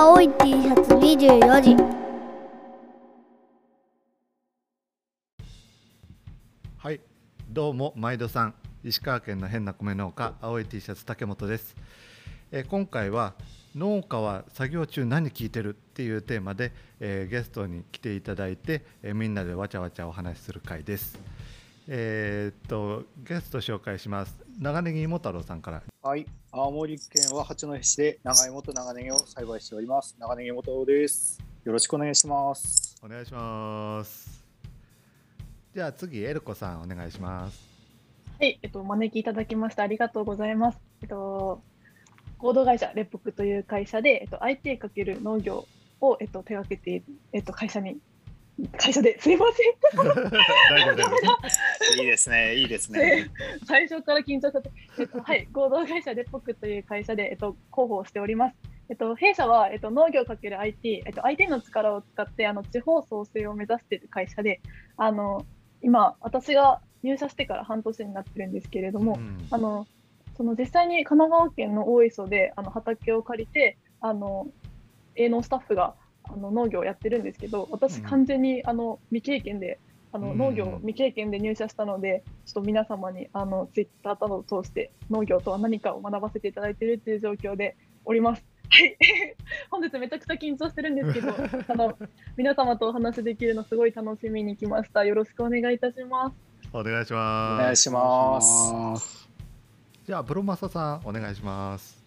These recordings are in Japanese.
青い T シャツ24時。はいどうも毎度さん石川県の変な米農家青い T シャツ竹本です、え今回は農家は作業中何聞いてるっていうテーマで、えーゲストに来ていただいて、えーみんなでわちゃわちゃお話しする回です。えーっとゲスト紹介します長ネギ芋太郎さんからはい、青森県は八戸市で長芋と長ネギを栽培しております。長ネギ元太郎です。よろしくお願いします。お願いしますじゃあ次エルコさんお願いしますはい、えっと、お招きいただきましてありがとうございます。えっと、合同会社レポクという会社で、えっと、IT× 農業を、えっと、手掛けている、えっと、会社に、会社ですいません。いいですね、いいですね。最初から緊張しちゃって、えっと、はい、合同会社レポクという会社で、えっと、広報をしております。えっと、弊社は、えっと、農業 ×IT、えっと、IT の力を使って、あの、地方創生を目指している会社で、あの、今、私が入社してから半年になってるんですけれども、うんあのその実際に神奈川県の大磯であの畑を借りてあの営農スタッフがあの農業をやってるんですけど私うん完全にあの未経験であのうん農業未経験で入社したのでちょっと皆様にあのツイッターなどを通して農業とは何かを学ばせていただいているという状況でおります。はい 本日めちゃくちゃ緊張してるんですけど あの皆様とお話しできるのすごい楽しみに来ました。よろしくお願いいたします。お願いしおます願いします。じゃあブロマサさんお願いします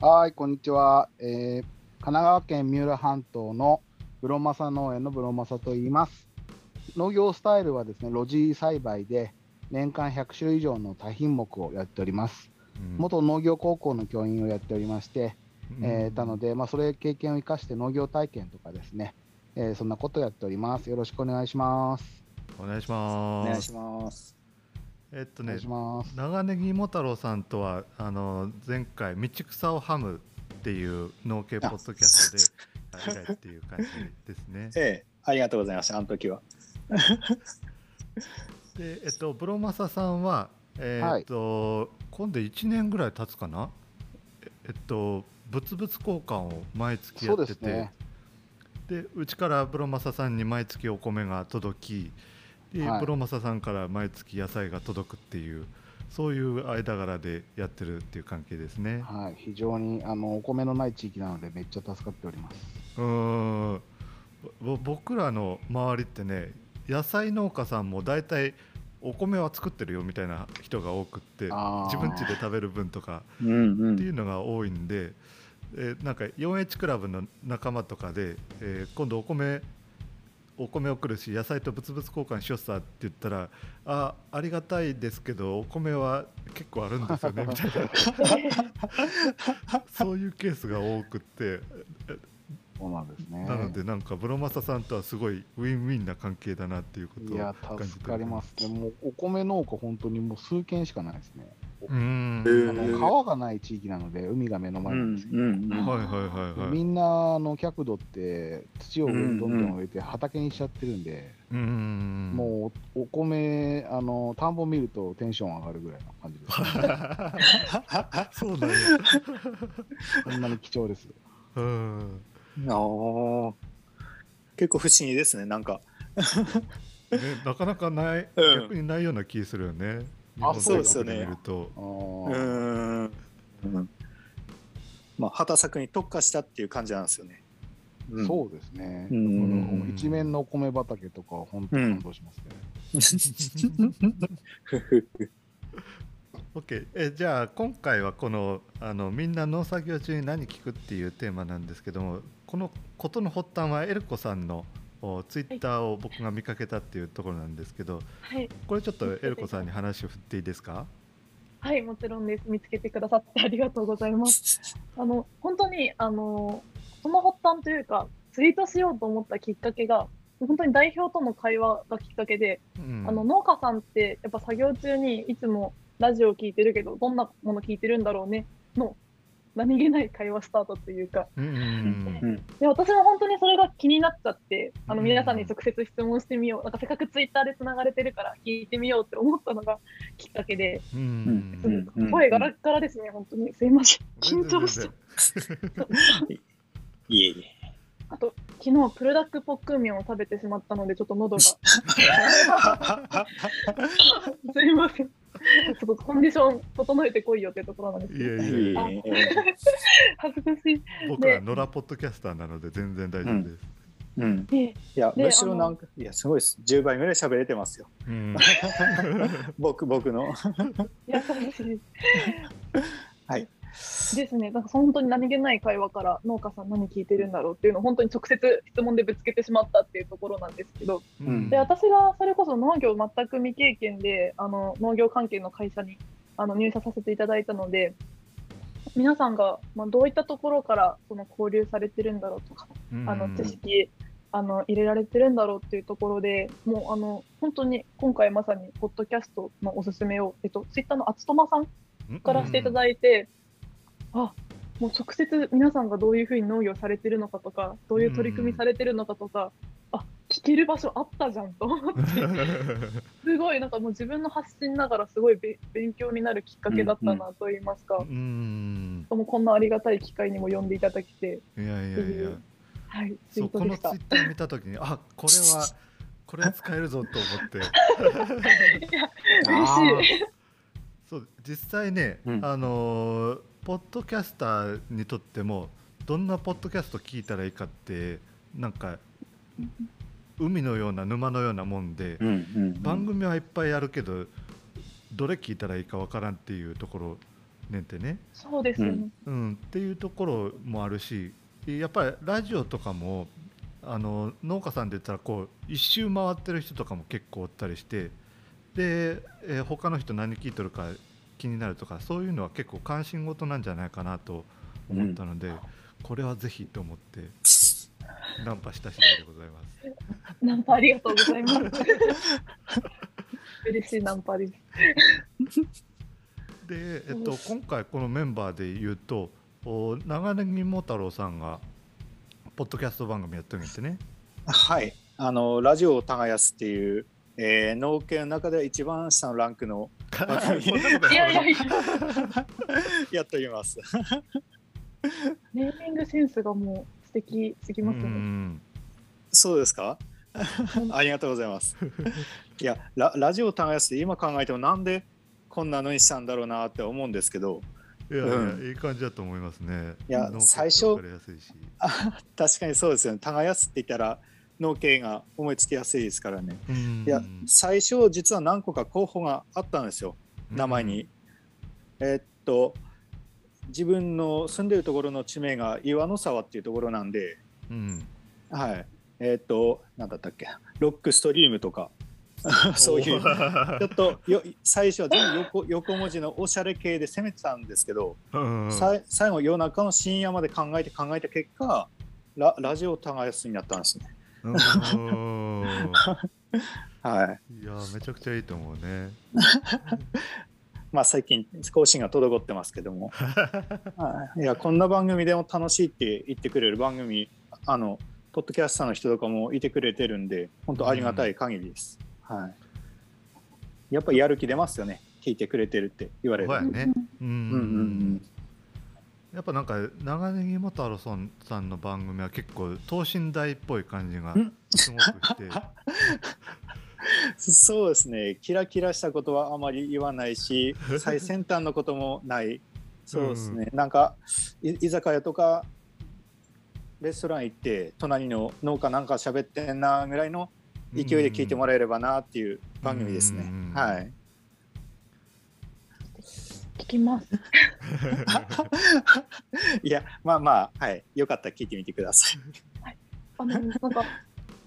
はい、こんにちは。えー神奈川県三浦半島のブロマサ農園のブロマサと言います。農業スタイルはですね、露地栽培で年間100種類以上の多品目をやっております。うん元農業高校の教員をやっておりまして、うんえーたので、まあ、それ経験を生かして農業体験とかですね、えーそんなことをやっております。よろしくお願いします。お願いしおます願いします。えっとねお願いします。長ネギ芋太郎さんとはあの前回道草をハムっていう農系ポッドキャストで以来っていう感じですね ええ、ありがとうございました。あの時は。でえっとブロマサさんはえーっと、今度1年ぐらい経つかな？ええっと物々交換を毎月やっててね。でうちからブロマサさんに毎月お米が届きで、はいブロマサさんから毎月野菜が届くっていうそういう間柄でやってるっていう関係ですね。はい、非常にあのお米のない地域なのでめっちゃ助かっております。うーんぼ僕らの周りってね野菜農家さんも大体お米は作ってるよみたいな人が多くって自分家で食べる分とかうんう。っていうんのが多いんで、えーなんか 4H クラブの仲間とかで、えー今度お米お米送るし野菜と物々交換しよっさって言ったらあありがたいですけどお米は結構あるんですよね みたいな そういうケースが多くってそうなんですね。なのでなんかブロマサさんとはすごいウィンウィンな関係だなっていうことをいや、感じて助かりますね。もうお米農家、本当にもう数軒しかないですね。うーんへーあの川がない地域なので、海が目の前うんなんですけど、うんうん。はいはいはいはいみんなあの客土って土をどんどん植えて畑にしちゃってるんで、うーんもうお米あの、田んぼ見るとテンション上がるぐらいの感じです、ね。そうなんやそんなに貴重です。うんああ。結構不思議ですね、なんか。ね、なかなかない、うん逆にないような気するよね。あそうですよねうん。うんまあ、畑作に特化したっていう感じなんですよね。うんそうですね。うんこの一面のお米畑とかは本当に感動しますね。OK えじゃあ今回はこのあのみんな農作業中に何聞くっていうテーマなんですけどもこのことの発端はエルコさんのツイッターを僕が見かけたっていうところなんですけどはい。これちょっとエルコさんに話を振っていいですか？はい、もちろんです。見つけてくださってありがとうございます。あの、本当に、あの、その発端というか、ツイートしようと思ったきっかけが、本当に代表との会話がきっかけで、うん。あの、農家さんって、やっぱ作業中にいつもラジオを聞いてるけど、どんなもの聞いてるんだろうね、の、何気ない会話スタートというか、うんうんうん。で私も本当にそれが気になっちゃってあのうん。皆さんに直接質問してみよう、なんかせっかくツイッターでつながれてるから聞いてみようって思ったのがきっかけで、うんうんうん。声ガラッガラですね、本当に。すいません、緊張しちゃ全然う。いえいえ。あと昨日プルダックポックンミョンを食べてしまったのでちょっと喉が。すいません。ちょっとコンディション整えてこいよってところなんですいけどやいやいや 恥ずかしい。僕ら野良ポッドキャスターなので全然大丈夫です。うん。でいや、でむしろなんか、いや、すごいです。10倍ぐらい喋れてますよ。うん、僕、僕の。優しい。はい。ですね、なんか本当に何気ない会話から農家さん何聞いてるんだろうっていうのを本当に直接質問でぶつけてしまったっていうところなんですけど、うん。で私がそれこそ農業全く未経験であの農業関係の会社にあの入社させていただいたので皆さんが、まあ、どういったところからその交流されてるんだろうとか、あの知識あの入れられてるんだろうっていうところでもうあの本当に今回まさにポッドキャストのおすすめを、えっと、ツイッターのあつとまさんからしていただいて、あもう直接皆さんがどういうふうに農業されてるのかとかどういう取り組みされてるのかとか、あ聞ける場所あったじゃんと思って。すごいなんかもう自分の発信ながらすごいべ勉強になるきっかけだったなと言いますか、うん。もうこんなありがたい機会にも呼んでいただきて、いやいやいやはい、ツイそうこのートでした。ツイッター見たときにあこれは これは使えるぞと思って。いや嬉しい。そう実際ね、うん。あのーポッドキャスターにとってもどんなポッドキャスト聞いたらいいかってなんか海のような沼のようなもんで、うんうん番組はいっぱいあるけどどれ聞いたらいいかわからんっていうところねんてね、そうですよね。うん、っていうところもあるしやっぱりラジオとかもあの農家さんで言ったらこう一周回ってる人とかも結構おったりしてで、えー他の人何聞いとるか気になるとかそういうのは結構関心事なんじゃないかなと思ったので、これはぜひと思って ナンパした次第でございます。ナンパありがとうございます。嬉しいナンパです。で、えっと、今回このメンバーで言うとお長ネギモ太郎さんがポッドキャスト番組やってるんですね。はい。あの、ラジオを耕すっていう、えー、農家の中では一番下のランクのいやいやいや、やっております。ネーミングセンスがもう素敵すぎますね。んそうですか？ありがとうございます。いやラ、ラジオを耕すって今考えてもなんでこんなのにしたんだろうなって思うんですけど、いやいや、うんいい感じだと思いますね。いや最初 確かにそうですよね。耕すって言ったら農家が思いつきやすいですからね。うんいや、最初実は何個か候補があったんですよ。名前に。。えーっと、自分の住んでるところの地名が岩の沢っていうところなんで、うん。はい。えーっと、なんだったっけ、ロックストリームとか、そういう、ちょっとよ最初は全部横横文字のおしゃれ系で攻めてたんですけど、うん。最後夜中の深夜まで考えて考えた結果、ララジオを耕すになったんですね。うんはい。いや、めちゃくちゃいいと思うね。まあ最近更新が滞ってますけども、はい、いやこんな番組でも楽しいって言ってくれる番組あのポッドキャスターの人とかもいてくれてるんで本当ありがたい限りです、はいやっぱりやる気出ますよね聞いてくれてるって言われるね。うん。うんうんうんやっぱなんか長ネギモ太郎さんさんの番組は結構等身大っぽい感じがうんすごくして、そうですね。キラキラしたことはあまり言わないし最先端のこともない。そうですね、なんかい居酒屋とかレストラン行って隣の農家なんか喋ってんなぐらいの勢いで聞いてもらえればなっていう番組ですね。うん。はい。聞きます。いや、まあまあ、はい。よかったら聞いてみてください。あのなんか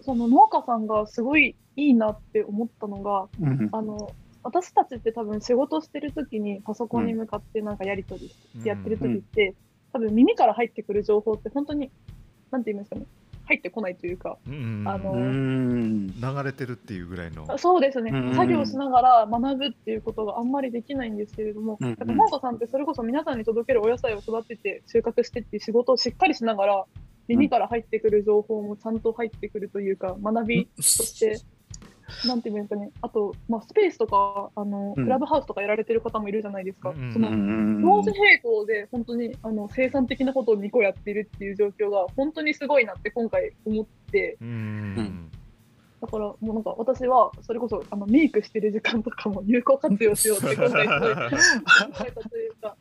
その農家さんがすごいいいなって思ったのが、うんあの私たちって多分仕事してる時にパソコンに向かってなんかやり取りしてやってる時って、多分耳から入ってくる情報って本当になんて言いますかね入ってこないというか、うんあのん。流れてるっていうぐらいの。そうですね、うん作業しながら学ぶっていうことがあんまりできないんですけれども、うんやっぱ農家さんってそれこそ皆さんに届けるお野菜を育てて収穫してっていう仕事をしっかりしながら耳から入ってくる情報もちゃんと入ってくるというか学びとして なんていうんですかね、あと、まあ、スペースとか、あの、うん。クラブハウスとかやられてる方もいるじゃないですか。うんその同時並行で本当にあの生産的なことを2個やってるっていう状況が本当にすごいなって今回思って、うんだからもうなんか私はそれこそあのメイクしてる時間とかも有効活用しようって考えたというか。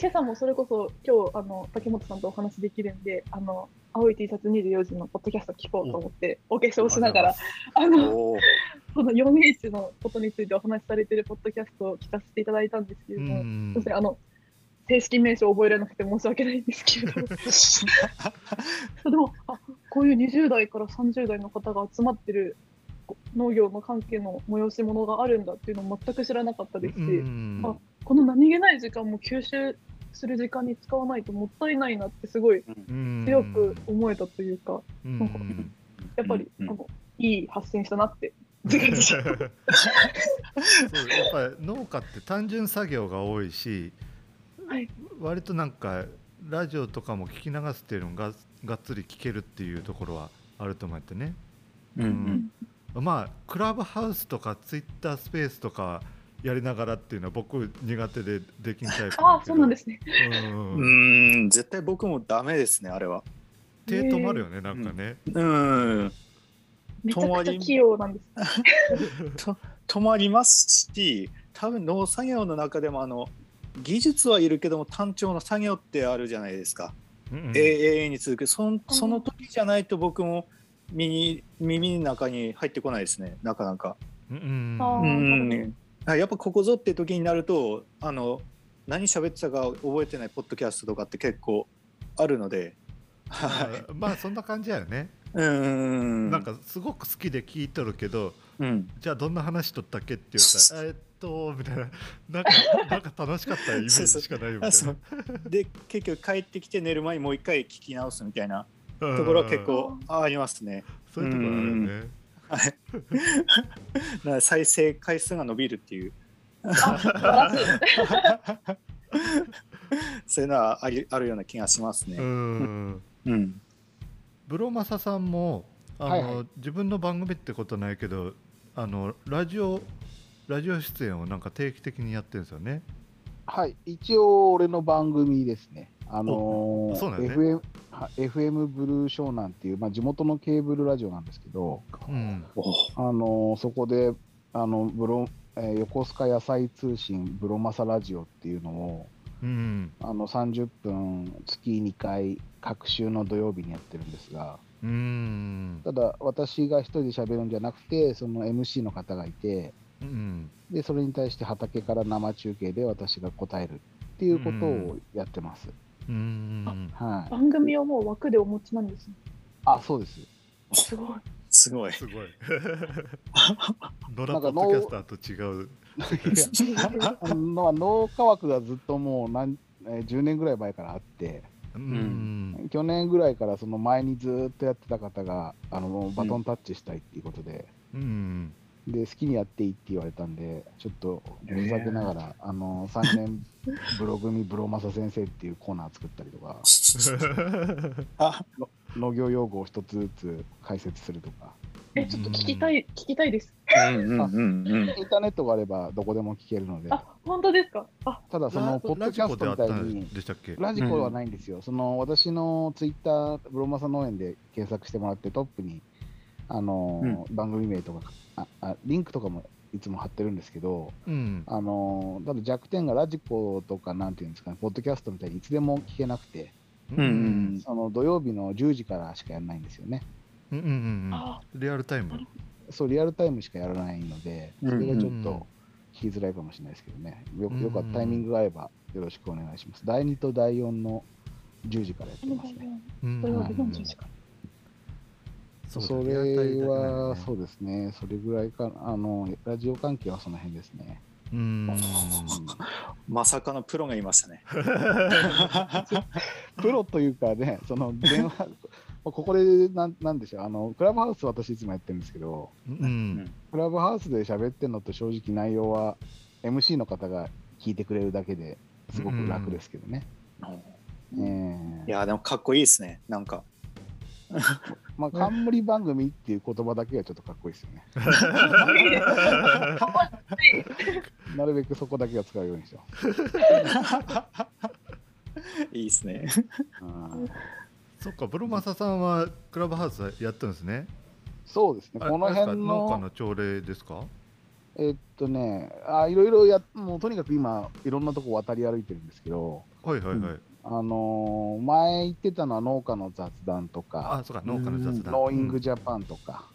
今朝もそれこそ今日あの竹本さんとお話できるんであの青い T シャツ24時のポッドキャスト聞こうと思ってお化粧しながらあのその 4H のことについてお話しされてるポッドキャストを聞かせていただいたんですけれども、うん。そしてあの正式名称覚えられなくて申し訳ないんですけれども。でもあこういう20代から30代の方が集まってるこ農業の関係の催し物があるんだっていうのを全く知らなかったですし、うん。あこの何気ない時間も吸収する時間に使わないともったいないなってすごいうん。強く思えたというか、うん。なんかやっぱり、うん。あのいい発信したなって。自画自賛そうやっぱり農家って単純作業が多いし、はい。割となんかラジオとかも聞き流すっていうのががっつり聞けるっていうところはあると思ってね。うん。うん。まあクラブハウスとかツイッタースペースとかやりながらっていうのは僕苦手でできんタイプああそうなんですすね。うん。うーん。絶対僕もダメですねあれは。手止まるよねなんかね、うん。めちゃくちゃ器用なんです。と止まりますし多分農作業の中でもあの技術はいるけども単調な作業ってあるじゃないですか、うん永遠に続く。そんその時じゃないと僕も耳耳の中に入ってこないですね。なかなか。うんうんうん。あやっぱここぞって時になるとあの何喋ってたか覚えてないポッドキャストとかって結構あるので、はい、まあまあそんな感じやよね、うんなんかすごく好きで聞いとるけどうん。じゃあどんな話とったっけって言ったらえっとみたいな。なんかなんか楽しかったイメージ しかないみたいあそう。で結局帰ってきて寝る前にもう一回聞き直すみたいななところは結うん構ありますね。そういうところあるよねはい。だから再生回数が伸びるっていう。そういうのはありあるような気がしますうね。んうん。ブロマサさんもあの、はいはい自分の番組ってことないけどあのラジオラジオ出演をなんか定期的にやってるんですよね。はい、一応俺の番組ですね。あのーね。FM, は FM ブルー湘南っていう、まあ、地元のケーブルラジオなんですけど、うん。お。あのーそこであのブロ、えー横須賀野菜通信ブロマサラジオっていうのをうん。あの30分月2回各週の土曜日にやってるんですがうん。ただ私が一人で喋るんじゃなくてその MC の方がいてうん。でそれに対して畑から生中継で私が答えるっていうことをやってます。うんはい、番組をもう枠でお持ちなんですね。あそうです。すごい。すごい。すごい。野良ポッドキャスターと違う。いやあの農家枠がずっともう何、えー10年ぐらい前からあってうん去年ぐらいからその前にずっとやってた方があのバトンタッチしたいっていうことで,、うんで好きにやっていいって言われたんでちょっとふざけながら、あの3年ブログにブロマサ先生っていうコーナー作ったりとか。あ、農業用語を一つずつ解説するとか。え、ちょっと聞きたい、聞きたいです。うんうんうんうん。インターネットがあればどこでも聞けるので。あ、本当ですか？あ、ただそのポッドキャストみたいにラジコはないんですよ、その私のツイッター、ブロマサ農園で検索してもらって、トップに、あのー番組名とかああ、リンクとかもいつも貼ってるんですけど、うん。あのーただ弱点がラジコとか、なんていうんですかね、ポッドキャストみたいにいつでも聞けなくて、うん。うんその土曜日の10時からしかやらないんですよね。うんうんうん。あ、リアルタイム。そう、リアルタイムしかやらないので、それがちょっうんと聞きづらいかもしれないですけどね、ようんよかったタイミングが合えばよろしくお願いします。第2と第4の10時からやっておますね。うん土曜日40時間。そうだそれは、そうですね、それぐらいか、あの、ラジオ関係はその辺ですね。うん。まさかのプロがいましたね。プロというかね、その電話、ここでなんなんでしょう、あの、クラブハウス私いつもやってるんですけど、うん。クラブハウスで喋ってるのと正直内容は MC の方が聞いてくれるだけですごく楽ですけどね。えいやでもかっこいいですね。なんかまあ、冠番組っていう言葉だけがちょっとかっこいいですよね。なるべくそこだけは使うようにしてます。いいですね。うん。そっかブロマサさんはクラブハウスやってるんですね。そうですね、この辺あれですか？農家の、の朝礼ですか？えっとね、あいろいろや、もうとにかく今、いろんなとこ渡り歩いてるんですけど、はいはいはい、うんあのー前言ってたのは農家の雑談とあか、そうか農家の雑談。ノーイングジャパンとか、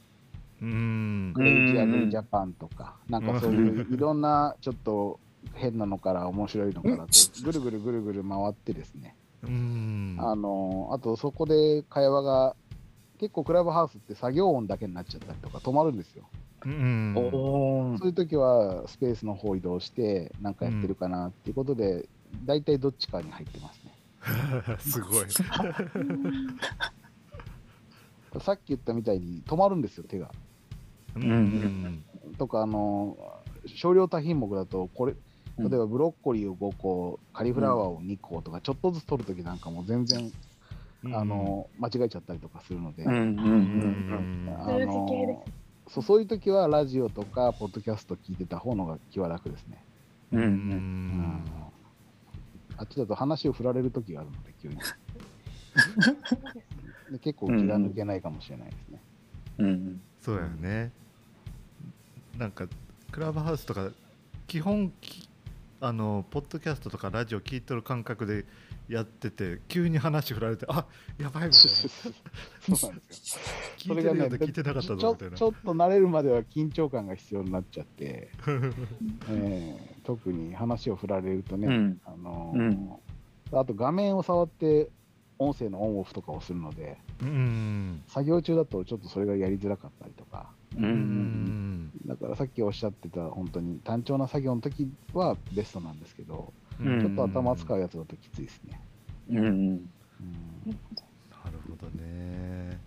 うーん。クレイジーアグジャパンとか、なんかそういういろんなちょっと変なのから面白いのからこう、ぐるぐるぐるぐる回ってですね、うーん。あのあとそこで会話が結構クラブハウスって作業音だけになっちゃったりとか止まるんですよ。うん。おそういう時はスペースの方移動して何かやってるかなっていうことで、大体どっちかに入ってます。ね。すごい。さっき言ったみたいに止まるんですよ、手が。うん。うんとか、あの少量多品目だと、これ、うん。例えばブロッコリーを5個、カリフラワーを2個とか、ちょっとずつ取るときなんかも全然、うん。あの間違えちゃったりとかするので、うん。うん。ううん。ん。あ数字系でのそうそういう時はラジオとかポッドキャスト聞いてた方のが気は楽ですね。うんうん。うんあっちだと話を振られる時があるので、急に。で結構気が抜けないかもしれないですね。うんそうやよねなんかクラブハウスとか基本きあのポッドキャストとかラジオ聞いてる感覚でやってて急に話振られてあやばいみたいな そうなんですよ。聞いてるようで聞いてなかったちょぞみたいなちょっと慣れるまでは緊張感が必要になっちゃって、えー特に話を振られるとね、うん。あのーうん。あと画面を触って音声のオンオフとかをするので、うん。作業中だとちょっとそれがやりづらかったりとか、うん。だからさっきおっしゃってた本当に単調な作業の時はベストなんですけど、うん。ちょっと頭使うやつだときついですね。うんうん。うん。なるほどね。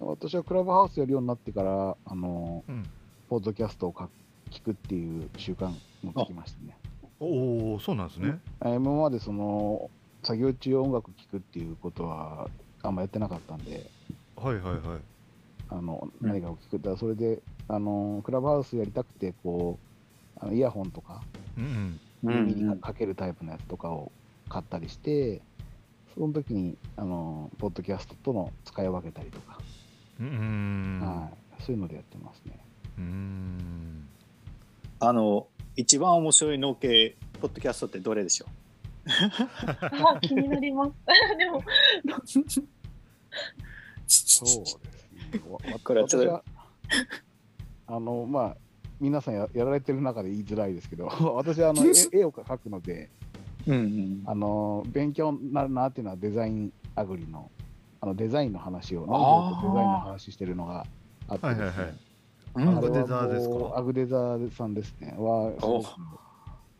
私はクラブハウスやるようになってから、あのうんポッドキャストをか聞くっていう習慣もつきましたね。おおそうなんですね。えー今までその作業中音楽聴くっていうことはあんまやってなかったんで、はいはいはい。あのうん。何かを聞くったらそれであのクラブハウスやりたくてこうあのイヤホンとかうんうん。耳にかけるタイプのやつとかを買ったりして、その時にあのポッドキャストとの使い分けたりとか、うんうん。はい、そういうのでやってますね。うん。あの一番面白い農系ポッドキャストってどれでしょあ 気になります。でも、そうですね。わこれはちょっとあのまあ皆さんややられてる中で言いづらいですけど、私はあの絵 絵を描くので、う、うん。あの勉強になるなっていうのはデザインアグリのあのデザインの話を、農あー業とデザインの話してるのがあってですね、はいはいはいうん、アグデザーですか？アグデザーさんですね。は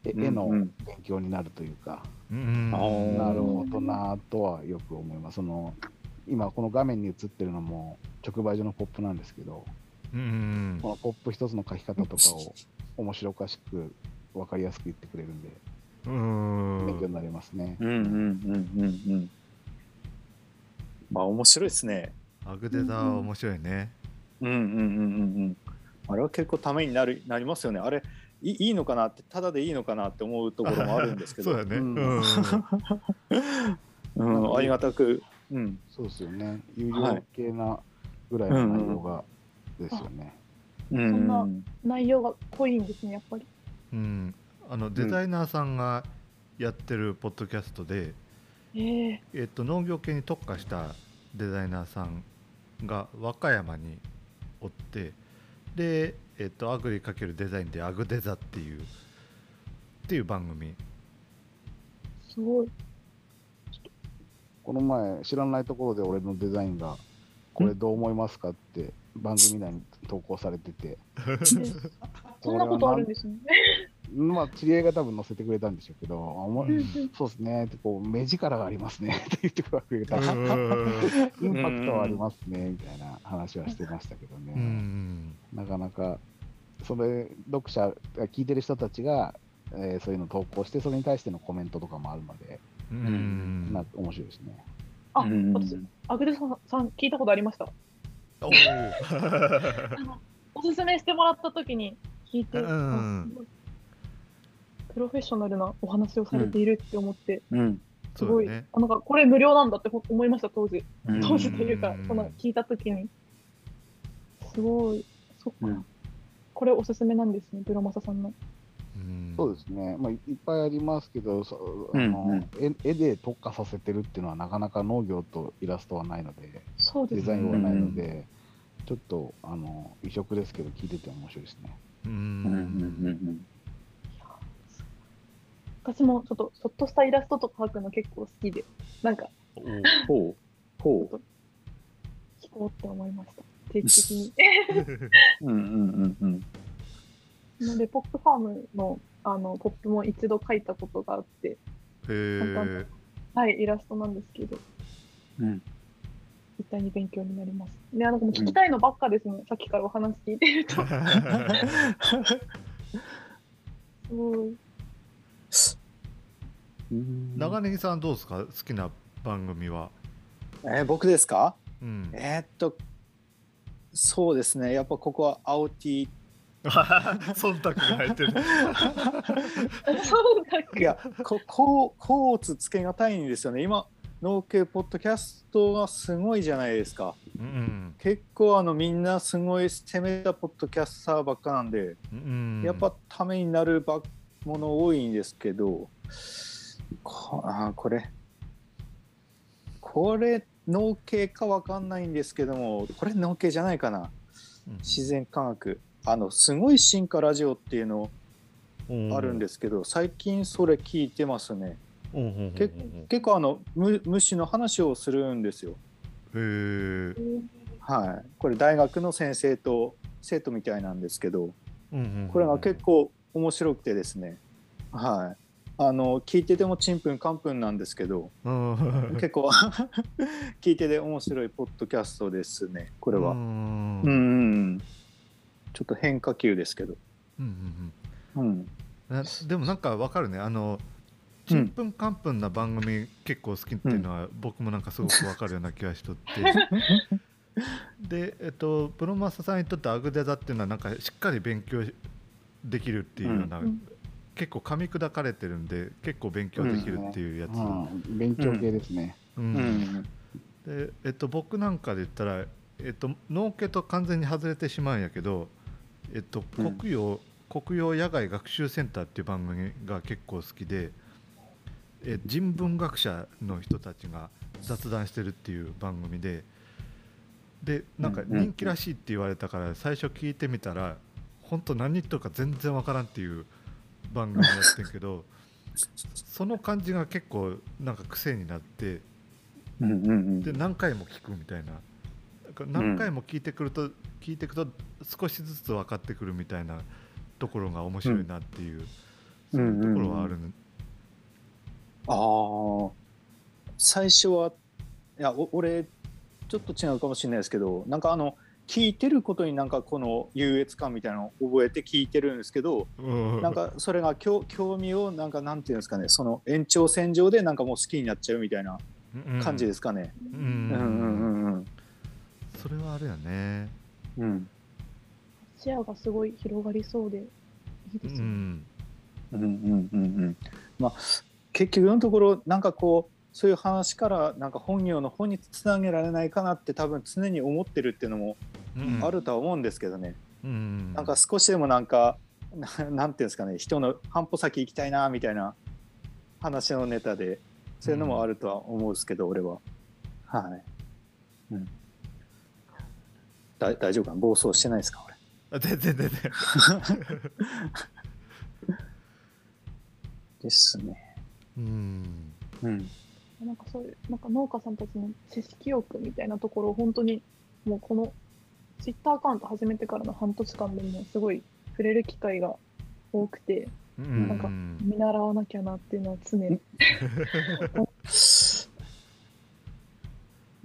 絵のうん勉強になるというか、うんあー。なるほどなとはよく思います。その今この画面に映ってるのも直売所のポップなんですけど、うんこのポップ一つの書き方とかを面白おかしく分かりやすく言ってくれるんで、うん勉強になりますね。うんうんうんうんうん。まあ面白いですね。アグデザー面白いね。うんうんうんうんうんあれは結構ためになるなりますよね。あれいいいのかなってただでいいのかなって思うところもあるんですけど。そうやね。ううん。んうん、ありがたく、うん、そうですよね。有料はい系なぐらいの内容がですよね。うん。そんな内容が濃いんですね、やっぱり。うん。あのデザイナーさんがやってるポッドキャストで、ええ。えっと、農業系に特化したデザイナーさんが和歌山におってで、えっと、アグリ×デザインでアグデザっていうっていう番組すごい。この前、知らないところで俺のデザインが、これどう思いますかって番組内に投稿されてて、えそんなことあるんですね。まあ、知り合いが多分載せてくれたんでしょうけど、あおもそうですね。ってこう、目力がありますね。って言ってくれた。インうんパクトはありますね。みたいな話はしてましたけどね。うんなかなか、それ、読者、聞いてる人たちが、えーそういうの投稿して、それに対してのコメントとかもあるので、うんなん。か面白いですね。あ、うん私、アグデさんさん聞いたことありました？お おすすめしてもらった時に聞いて、うんプロフェッショナルなお話をされているって思って、うん。すごい、ねあなんかこれ無料なんだってほ思いました、当時。うん当時というかうん、その聞いた時に。すごい、そっか。うんこれおすすめなんですね、ブロマサさんの。うんそうですね、まあ、いいっぱいありますけど、そうあのうんうん絵絵で特化させてるっていうのは、なかなか農業とイラストはないので、デそうですね。ザインはないので、ちょっとあの異色ですけど、聞いてて面白いですね。ううんうんん私もちょっと、ちょっとしたイラストとか描くの結構好きで、なんか、おうん。ほう。ほう。聞こうって思いました。定期的に。うんうんうんうん。なので、ポップファームの、あの、ポップも一度描いたことがあって、へえはい、イラストなんですけど、うん。絶対に勉強になります。ね、あの、もう聞きたいのばっかですね、さっきからお話聞いてると。すごい。長ネギさんどうですか？好きな番組は。えー僕ですか？うん。えーっと、そうですね。やっぱここは青 T。忖度が入ってる。そうだっけいや、ここう、コーツつけがたいんですよね。今、農系ポッドキャストがすごいじゃないですか。うん結構あのみんなすごい攻めたポッドキャスターばっかなんで、うん。やっぱためになるばもの多いんですけど、こあーこれ、これ農系かわかんないんですけども、これ農系じゃないかな。自然科学。あの、すごい進化ラジオっていうのあるんですけど、最近それ聞いてますね。け結構あのむ虫の話をするんですよ。へえはい。これ大学の先生と生徒みたいなんですけど、これが結構面白くてですね。はい。あの聞いててもちんぷんかんぷんなんですけど、構結構 聞いてて面白いポッドキャストですね。これは。うん、うん。ちょっと変化球ですけど。うんうん。なでもなんかわかるねあのちんぷんかんぷんな番組結構好きっていうのは、僕もなんかすごくわかるような気がしとって でえっとプロマスさんにとってアグデザっていうのはなんかしっかり勉強できるっていうような、うん結構噛み砕かれてるんで結構勉強できるっていうやつ、うん、勉強系ですね。ううん。ん。でえっと、僕なんかで言ったら、えっと、農家と完全に外れてしまうんやけど、えっと、うん。国用、国用野外学習センターっていう番組が結構好きでえ人文学者の人たちが雑談してるっていう番組ででなんか人気らしいって言われたから最初聞いてみたら本当何言ってるか全然わからんっていう番組やってんけどその感じが結構なんか癖になってうんうんうん。で何回も聞くみたいな。何回も聞いてくると、聞いていくと少しずつ分かってくるみたいなところが面白いなっていう、そういうところはある、ああ最初はいやお俺ちょっと違うかもしれないですけどなんかあの聞いてることになんかこの優越感みたいなのを覚えて聞いてるんですけどうん。なんかそれが興興味をなんかなんていうんですかねその延長線上でなんかもう好きになっちゃうみたいな感じですかね。うん。うんうんうんそれはあれやね。うん。うん視野がすごい広がりそうでいいですよね。うん。うんうんうんうん。まあ結局のところなんかこうそういう話からなんか本業の方につなげられないかなって多分常に思ってるっていうのもうんあるとは思うんですけどね、うん。なんか少しでもなんかな なんていうんですかね人の半歩先行きたいなみたいな話のネタでそういうのもあるとは思うんですけど、俺は。はい、うん、だ大丈夫かな？暴走してないですか俺？あ全然全然。ですね。うん。うん。なんかそういう、なんか農家さんたちの知識欲みたいなところを本当にもうこのツイッターアカウント始めてからの半年間でもすごい触れる機会が多くて、うん。なんか見習わなきゃなっていうのは常に。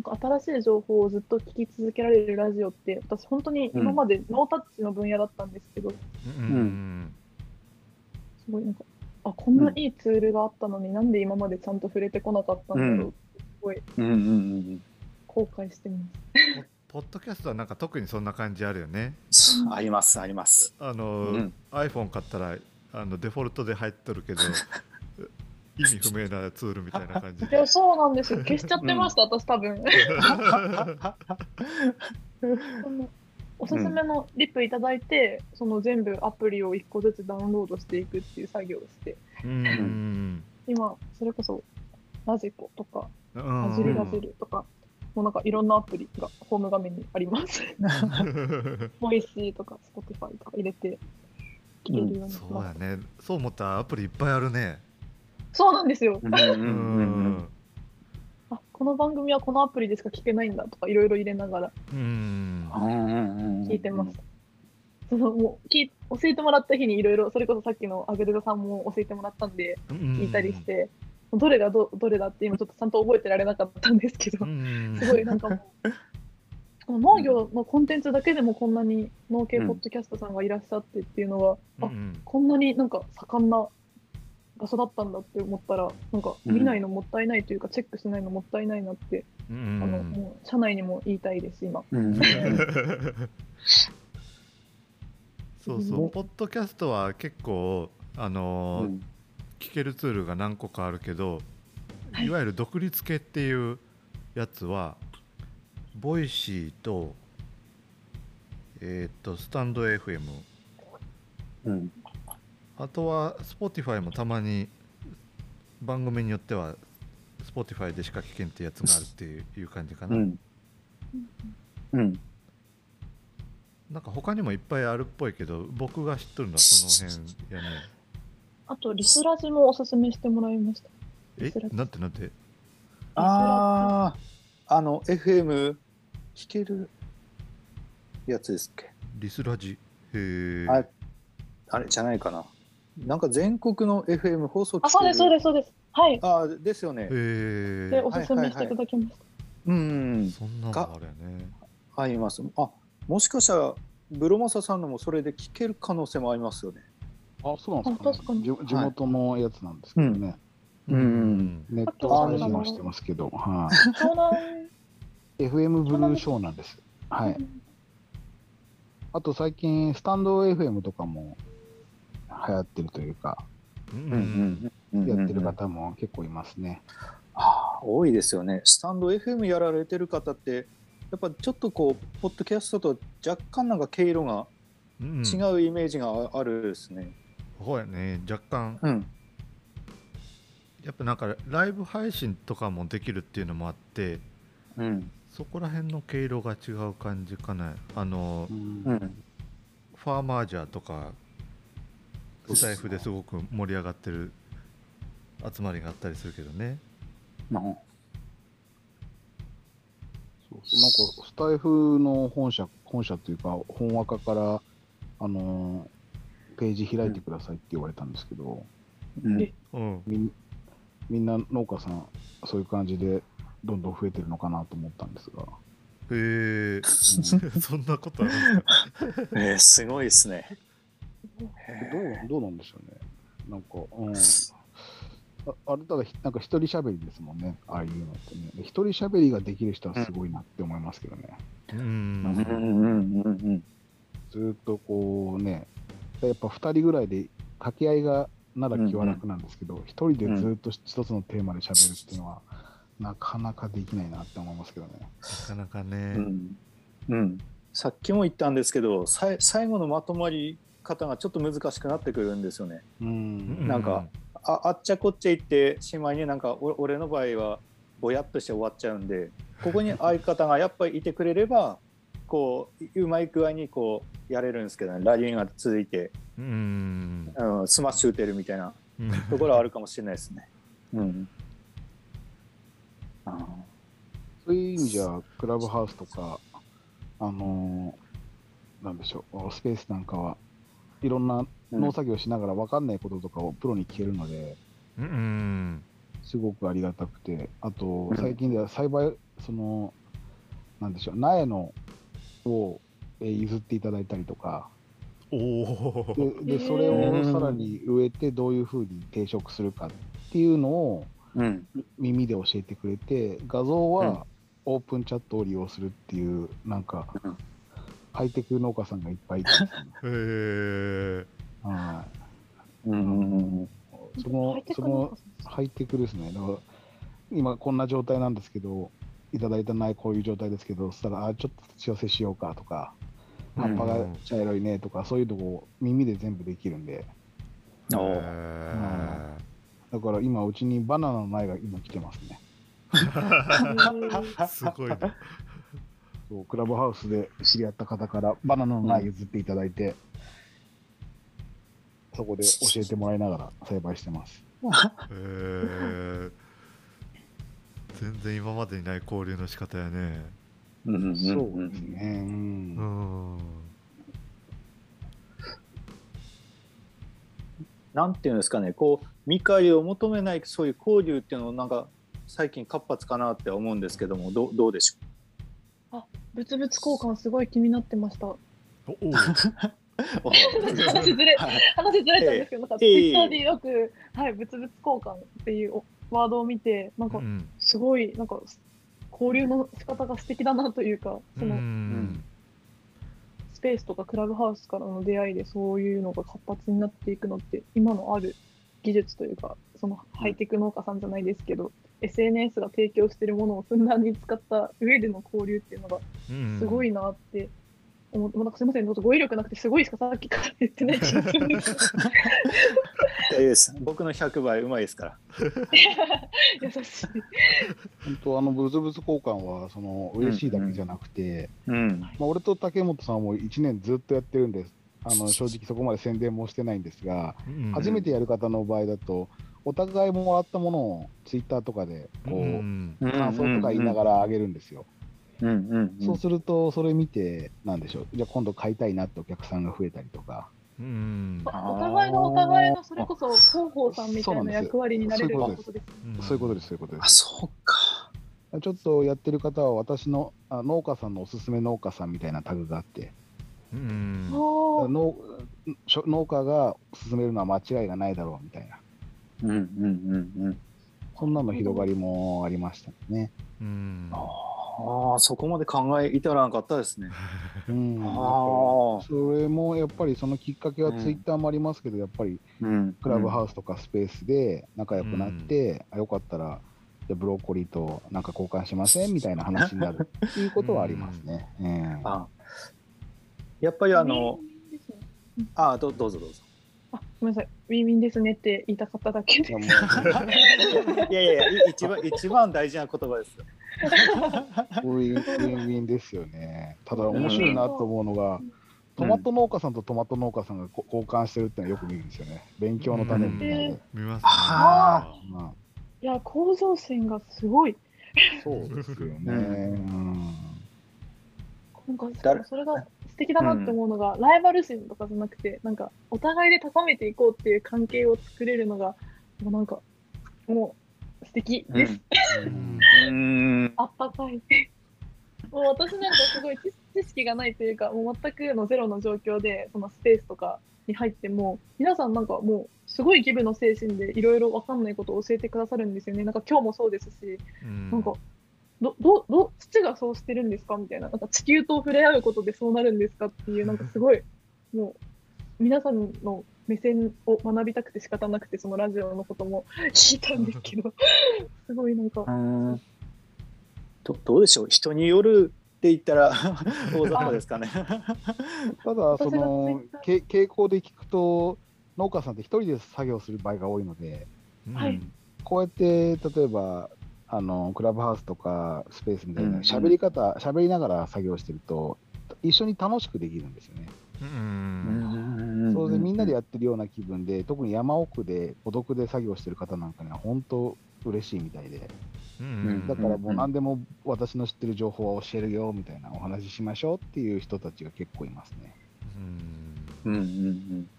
なんか新しい情報をずっと聞き続けられるラジオって私本当に今までノータッチの分野だったんですけど、うん。すごいなんかあこんないいツールがあったのに、なんで今までちゃんと触れてこなかったんだろう、ごいうん。うん。うん。後悔してます。ポポッドキャストはなんか特にそんな感じあるよね。ありますあります。あの、うん。iPhone 買ったらあのデフォルトで入っとるけど 意味不明なツールみたいな感じいや、そうなんですよ。消しちゃってました、私多分。おすすめのリプいただいて、その全部アプリを1個ずつダウンロードしていくっていう作業をして、うん。今、それこそラジコとか、うん。らじるらじるとか、もうなんかいろんなアプリがホーム画面にあります。Voicy とか、 Spotify とか入れて聞けるようになってそうます。やねそう思ったらアプリいっぱいあるねそうなんですよ。うんうんうんううんあこの番組はこのアプリでしか聞けないんだとかいろいろ入れながらうん聞いてます。そのもう聞い教えてもらった日にいろいろそれこそさっきのアグルドさんも教えてもらったんで聞いたりして、どれがどどれだって今ちょっとちゃんと覚えてられなかったんですけど、うんすごいなんかもう。この農業のコンテンツだけでもこんなに農系ポッドキャストさんがいらっしゃってっていうのは、あうんこんなになんか盛んな場所だったんだって思ったらなんか見ないのもったいないというか、チェックしないのもったいないなって、うんあのもう社内にも言いたいです今。うん。そうそうポッドキャストは結構あのーうん聞けるツールが何個かあるけど、はい。い、わゆる独立系っていうやつは Voicy とえっ、とスタンド FM うん。あとは Spotify もたまに番組によっては Spotify でしか聞けんってやつがあるっていういう感じかな、うん。うん。なんか他にもいっぱいあるっぽいけど僕が知っとるのはその辺やねあとリスラジもおすすめしてもらいました。え？なんてなんて？あああの FM 聞けるやつですっけ？リスラジ。へえああれじゃないかな。なんか全国の FM 放送聞けるあ、そうです、そうです、そうです。はい。あですよね。で、へえおすすめしていただきました。うんそんなのあるよね。あります。あもしかしたらブロマサさんのもそれで聞ける可能性もありますよねあ、そうなんですか,、あ確かに。地地元のやつなんですけどね。うん。ネット配信はしてますけど、はい、FM ブルーショーなんです。はい。あと最近、スタンド FM とかも流行ってるというか、やってる方も結構いますね。多いですよね。スタンド FM やられてる方ってやっぱちょっとこうポッドキャストと若干なんか毛色がうん。違うイメージがああるですねそうやね若干。うん。やっぱなんかライブ配信とかもできるっていうのもあってうん。そこら辺の毛色が違う感じかな。あのうん。うん。ファーマージャーとかスタイフですごく盛り上がってる集まりがあったりするけどね。まあ。そうそうなんかスタイフの本社、本社というか、本赤から、あのーページ開いてくださいって言われたんですけど、うん。え。うん。みんみんな農家さん、そういう感じでどんどん増えてるのかなと思ったんですが、へえ。そんなことあるんですか？えーすごいですね。どうどうなんでしょうね。なんか、うん。ああれただ、ひなんか一人喋りですもんね、ああいうのってね。で一人喋りができる人はすごいなって思いますけどね。ううんんうんうんうん。ずーっとこうね、やっぱ2人ぐらいで掛け合いがなら気は楽なんですけど、一1人でずーっと一つのテーマで喋るっていうのは、なかなかできないなって思いますけどね。なかなかうねん。うん。さっきも言ったんですけどさい最後のまとまり方がちょっと難しくなってくるんですよね。うん。なんかああっちゃこっちゃ行ってしまいになんかお俺の場合はぼやっとして終わっちゃうんでここに相方がやっぱりいてくれればこううまい具合にこうやれるんですけどね。ラリーが続いて、うん。うん、スマッシュ打てるみたいな。うん。ところはあるかもしれないですね。うん。あそういう意味じゃ、クラブハウスとか、あのーなんでしょう、スペースなんかはいろんなー農作業しながら分かんないこととかをプロに聞けるので、うん。うんすごくありがたくて、あとうん。最近では栽培、その、なんでしょう、苗のをえー譲っていただいたりとか、おおででそれをさらに植えてどういうふうに定食するかっていうのをうん。耳で教えてくれて、画像うん。はオープンチャットを利用するっていう、なんかうん、ハイテク農家さんがいっぱいいて。ですね、へえはうん。いそのハイテクそのハイテクですね。だから今こんな状態なんですけど、いただいた苗こういう状態ですけど、そしたら、あちょっと土寄せしようかとか、葉っぱが茶色いねとか、そういうのを耳で全部できるんで、おへー。ーだから今、うちにバナナの苗が今来てますね。すごいなそうクラブハウスで知り合った方からバナナの苗譲っていただいて、そこで教えてもらいながら栽培してます。へー全然今までにない交流の仕方やねうん。そうですね。う。うんんなんていうんですかね、こう見返りを求めないそういう交流っていうのをなんか最近活発かなって思うんですけども、どうどうでしょ物々交換すごい気になってました。お おう。話ずれはい話ずれたんですけど、なんかツええイッターでよく、はい、物々交換っていうワードを見て、なんかうんすごい、なんか交流の仕方が素敵だなというか、そのうんスペースとかクラブハウスからの出会いでそういうのが活発になっていくのって、今のある技術というか、そのハイテク農家さんじゃないですけど、SNS が提供しているものをふんだんに使った上での交流っていうのがうん。すごいなって、もうなんかすみません、語彙力なくて、すごいしか？さっきから言ってない。僕の100倍うまいですから。優しい。本当あの物々交換はその嬉しいだけじゃなくて、うん。まあ、俺と竹本さんも1年ずっとやってるんです。あの正直そこまで宣伝もしてないんですが、うん初めてやる方の場合だと、お互いもらったものをツイッターとかでこう、うん感想とか言いながらあげるんですよ。うんうんうん。そうすると、それ見て、なんでしょう、じゃあ今度買いたいなってお客さんが増えたりとか、うん。お互いがお互いのそれこそ広報さんみたいな役割になれるそうなんです。ことです。そういうことです、そういうことであ、す。そうか。ちょっとやってる方は、私のあ農家さんのおすすめ農家さんみたいなタグがあって、うん。ああ、農しょ農家が勧めるのは間違いがないだろうみたいな、うんうんうんうん。そんなの広がりもありましたね。うん。ああ、そこまで考え至らなかったですね。うん、ああ。それもやっぱりそのきっかけはツイッターもありますけど、やっぱりうん。クラブハウスとかスペースで仲良くなって、あよかったらじゃあブロッコリーとなんか交換しませんみたいな話になるっていうことはありますね。ええあやっぱりあの、あどどうぞどうぞ。あごめんなさい、ウィンウィンですねって言いたかっただけでいや。いやいやいや、い一番一番大事な言葉ですよ。ウィンウィンウィンですよね。ただ面白いなと思うのが、んトマト農家さんとトマト農家さんがこ交換してるってのはよく見るんですよね。勉強のためにみたいで。見ますねあまいや、向上心がすごい。あ、そうですよね。ううんなんか誰？それが素敵だなって思うのが、ライバル心とかじゃなくて、なんかお互いで高めていこうっていう関係を作れるのが、もうなんか、もう素敵です。うんうん。あったかい。もう私なんかすごい知知識がないというか、もう全くのゼロの状況で、そのスペースとかに入っても、皆さんなんかもう、すごいギブの精神でいろいろわかんないことを教えてくださるんですよね。なんか今日もそうですし、うん。なんか、ど、ど、ど、土がそうしてるんですか？みたいな。なんか地球と触れ合うことでそうなるんですか？っていう、なんかすごい、もう、皆さんの目線を学びたくて仕方なくて、そのラジオのことも聞いたんですけど、すごいなんかう、んどどうでしょう？人によるって言ったら大雑把ですかね。ただ、その傾向で聞くと、農家さんって一人で作業する場合が多いので、うん。はい。こうやって例えばあのクラブハウスとかスペースみたいなん。喋り方、喋りながら作業してると、一緒に楽しくできるんですよね。うん。それでみんなでややってるような気分で、特に山奥で孤独で作業してる方なんかには本当嬉しいみたいで、うんだからもう何でも私の知ってる情報は教えるよみたいなお話ししましょうっていう人たちが結構いますね。うん。うんうん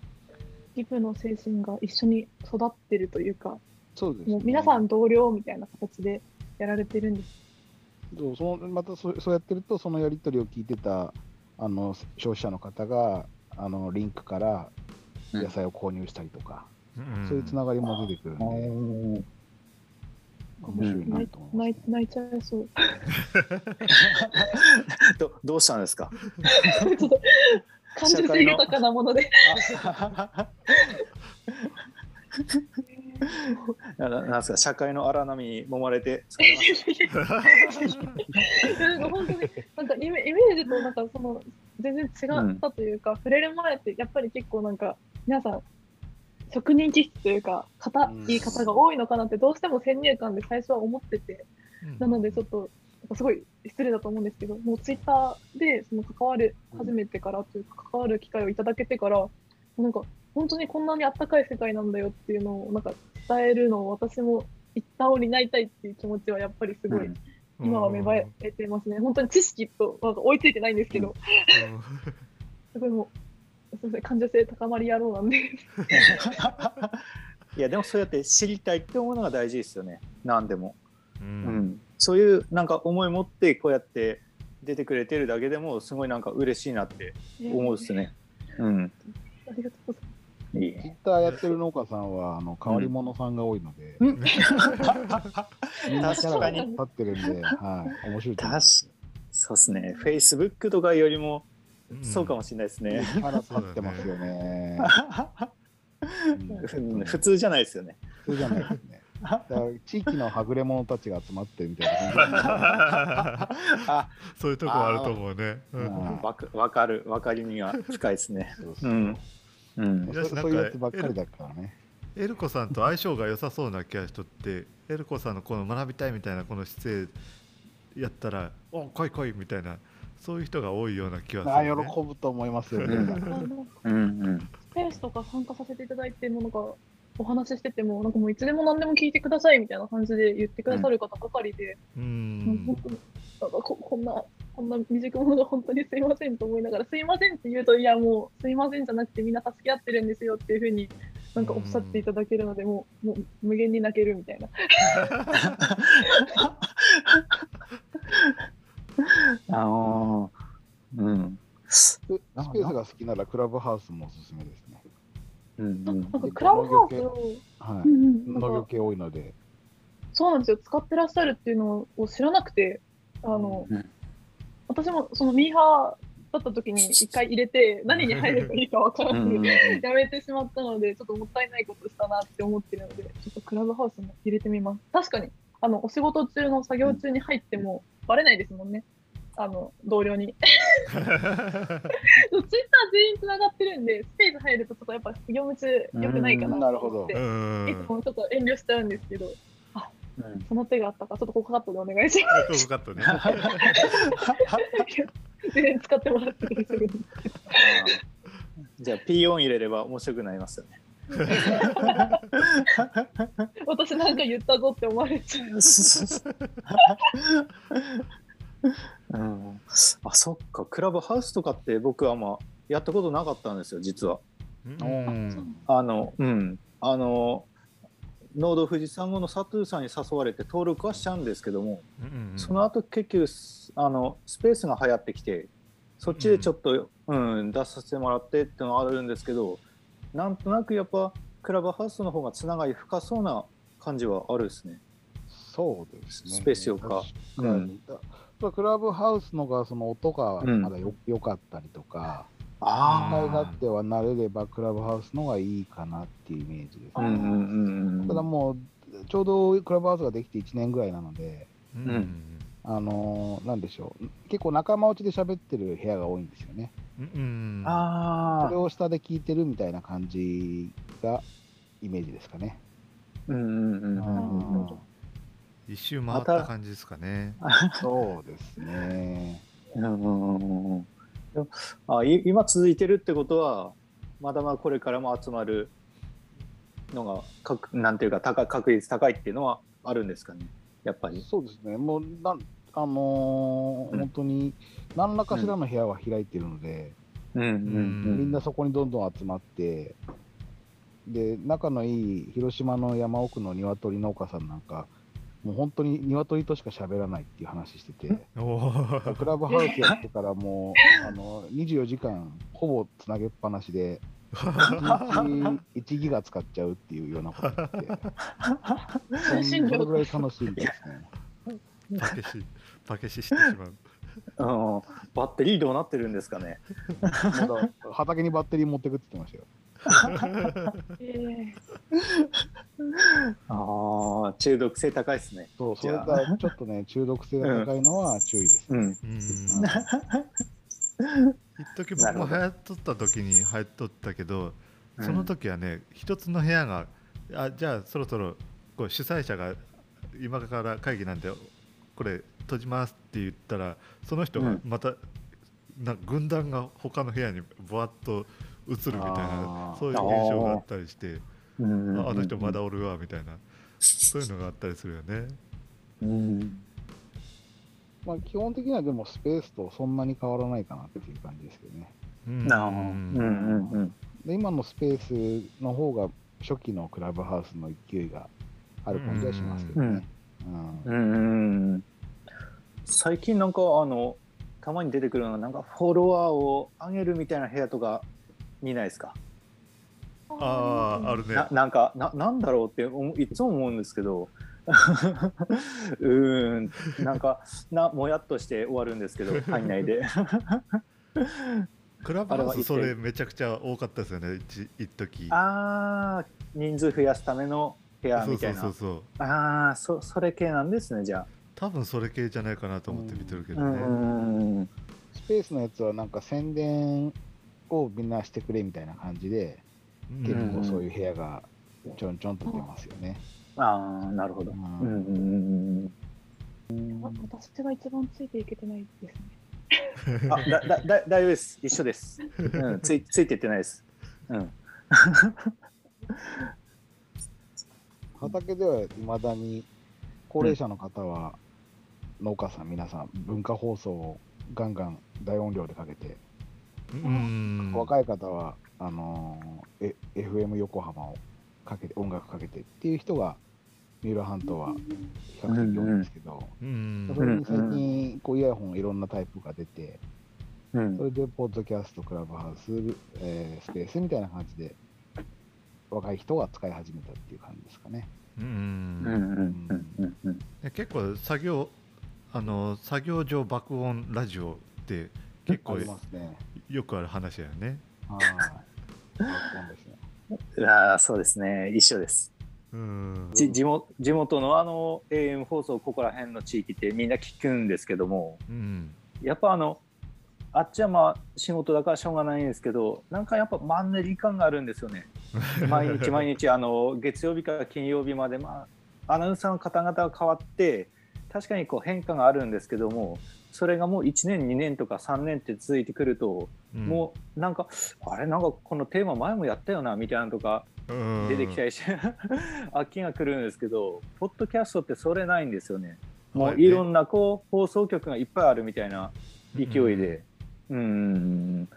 ギブの精神が一緒に育ってるというか、そうです、もう皆さん同僚みたいな形でやられてるんです。そうそのまたそそうやってると、そのやり取りを聞いてたあの消費者の方があのリンクから野菜を購入したりとか、うん。そういうつながりも出てくるんで、うん。面白いなと思います、泣い泣いちゃいそう。どどうしたんですか？ちょっと感受性豊かなもので。なんですか？社会の荒波に揉まれてなんか本当になんかイメイメージとなんかその全然違ったというか、触れる前ってやっぱり結構なんか皆さん職人気質というか硬い方が多いのかなってどうしても先入観で最初は思ってて、なのでちょっとすごい失礼だと思うんですけどもうツイッターでその関わる初めてからというか関わる機会をいただけてからなんか本当にこんなにあったかい世界なんだよっていうのをなんか伝えるのを私も一旦を担いたいっていう気持ちはやっぱりすごい、うん。今は芽生えてますね。本当に知識となんか追いついてないんですけど、すごいもう、すみません、感受性高まり野郎なんで。いやでもそうやって知りたいって思うのが大事ですよね。何でも、ううん。ん、そういうなんか思い持ってこうやって出てくれてるだけでもすごいなんか嬉しいなって思うっすね。うん。ありがとうございいいツイッターやってる農家さんはあの変わり者さんが多いので、うん。みんなキャラが確かに。立ってるんで、はい、面白いと思い確ます。そうですね。フェイスブックとかよりもそうかもしれないですね、キャラ立ってますよね。普通じゃないですよね。普通じゃないですね。だから地域のはぐれ者たちが集まってるみたいな。そういうとこあると思うね。わかわかる。わかりみが深いですね。そういうやつばっかりだからね。エルコさんと相性が良さそうな気がしとってエルコさんのこの学びたいみたいなこの姿勢やったら「お来い来い」みたいなそういう人が多いような気はすある、ね。喜ぶと思いますよね。うんスペースとか参加させていただいてもなんかお話ししててもなんかもういつでも何でも聞いてくださいみたいな感じで言ってくださる方ばかりで、うもうんここんなこんな未熟者が本当にすいませんと思いながらすいませんって言うといやもうすいませんじゃなくてみんな助け合ってるんですよっていうふうになんかおっしゃっていただけるので、もうもう無限に泣けるみたいな。あのーうん。スペースが好きならクラブハウスもおすすめですね。うんうん。なんかクラブハウス農業系多いので。そうなんですよ。使ってらっしゃるっていうのを知らなくてあの、うん私もそのミーハーだった時に一回入れて何に入ればいいか分からず、うんうん。やめてしまったのでちょっともったいないことしたなって思ってるのでちょっとクラブハウスも入れてみます。確かにあのお仕事中の作業中に入ってもバレないですもんね。あの同僚に。ツイッター全員つながってるんでスペース入るとちょっとやっぱ業務中良くないかな。と思って、うん。いつもちょっと遠慮しちゃうんですけどうん。その手があったか。ちょっとここカットでお願いしまよかったね。す 全然使ってもらって大丈夫です じゃあ P4 入れれば面白くなりますよね。私なんか言ったぞって思われちゃううん、あそっか。クラブハウスとかって僕はまあやったことなかったんですよ実は。うん。あのうん。あのノード富士山号のサトゥーさんに誘われて登録はしちゃうんですけども、うんその後結局すあのスペースが流行ってきてそっちでちょっと、うん出させてもらってっていうのはあるんですけどなんとなくやっぱクラブハウスの方がつながり深そうな感じはあるですね。そうですね。スペースよか確かに。だだクラブハウスのがその音がまだよ,、よかったりとか、あ問題があっては慣れればクラブハウスのがいいかなっていうイメージです、うんうんうんうんただもうちょうどクラブハウスができて1年ぐらいなので、うんうんあのーなんでしょう結構仲間内で喋ってる部屋が多いんですよね。うんあそれを下で聞いてるみたいな感じがイメージですかね。うんうんうんうんうん一周回った感じですかね。そうですね。うんうんうんうんでもあい今続いてるってことはまだまだこれからも集まるのがかくなんていうか高確率高いっていうのはあるんですかね？やっぱり。そうですね。もうなんあのーうん本当に何らかしらの部屋は開いてるので、うんうんうん。みんなそこにどんどん集まって、で仲のいい広島の山奥の鶏農家さんなんか、もう本当に鶏としか喋らないっていう話してて、クラブハウスやってからもうあの24時間ほぼつなげっぱなしで、1日1ギガ使っちゃうっていうようなことがあって、それぐらい楽しいですね。パケシパケシしてしまう。うんバッテリーどうなってるんですかね。畑にバッテリー持ってくって言ってましたよ。え ああ、中毒性高いですね。そう、それがちょっとね、中毒性が高いのは注意です。うん。うん一時僕も流行っとった時に流行っとったけどその時はね一つの部屋があじゃあそろそろこう主催者が今から会議なんでこれ閉じますって言ったらその人がまた、な軍団が他の部屋にぶわっと移るみたいなそういう現象があったりしてうんああの人まだおるわみたいなそういうのがあったりするよね。うん。まあ、基本的にはでもスペースとそんなに変わらないかなっていう感じですけどね。うんなあ。うんうんうん。で今のスペースの方が初期のクラブハウスの勢いがある感じはしますけどね。うん。最近なんかあのたまに出てくるのがなんかフォロワーを上げるみたいな部屋とか見ないですか、ー、あああるね。ななんかななんだろうっていつも思うんですけど。うーん。なんかなもやっとして終わるんですけど入んないで。クラブハウスそれめちゃくちゃ多かったですよね一一時。ああ人数増やすための部屋みたいなそうそう。そうそうああそそれ系なんですねじゃ多分それ系じゃないかなと思って見てるけあ、どね、うん。うんうんスペースのやつはなんか宣伝をみんなしてくれみたいな感じで、うん。結構そういう部屋がちょんちょんと出ますよね。ああなるほど、ううんんうんうんうん。あ私が一番ついていけてないですね。あだだだ大丈夫です。一緒です、うん、ついついていってないです。うん畑ではいまだに高齢者の方は農家さん皆さん文化放送をガンガン大音量でかけて、うん。若い方はあのーえ FM 横浜をかけて音楽かけてっていう人が三浦半島は比較的多いんですけど、うん。それに最近こうイヤホンいろんなタイプが出て、うん。それでポッドキャストクラブハウス、えースペースみたいな感じで若い人が使い始めたっていう感じですかね。うんうんうんうんうんうんで結構作業あの作業上爆音ラジオって結構ありますね。よくある話だよね。はい。そうですね。ああそうですね一緒ですうんじ地元地元のあの AM 放送ここら辺の地域ってみんな聞くんですけどもうんやっぱあのあっちはまあ仕事だからしょうがないんですけどなんかやっぱマンネリ感があるんですよね 毎日毎日あの月曜日から金曜日まで、まあ、アナウンサーの方々が変わって確かにこう変化があるんですけどもそれがもう1年2年とか3年って続いてくると、うん。もうなんかあれなんかこのテーマ前もやったよなみたいなのとかうん。出てきたりして、飽きが来るんですけどポッドキャストってそれないんですよね。もはい。うねいろんなこう放送局がいっぱいあるみたいな勢いで、うん、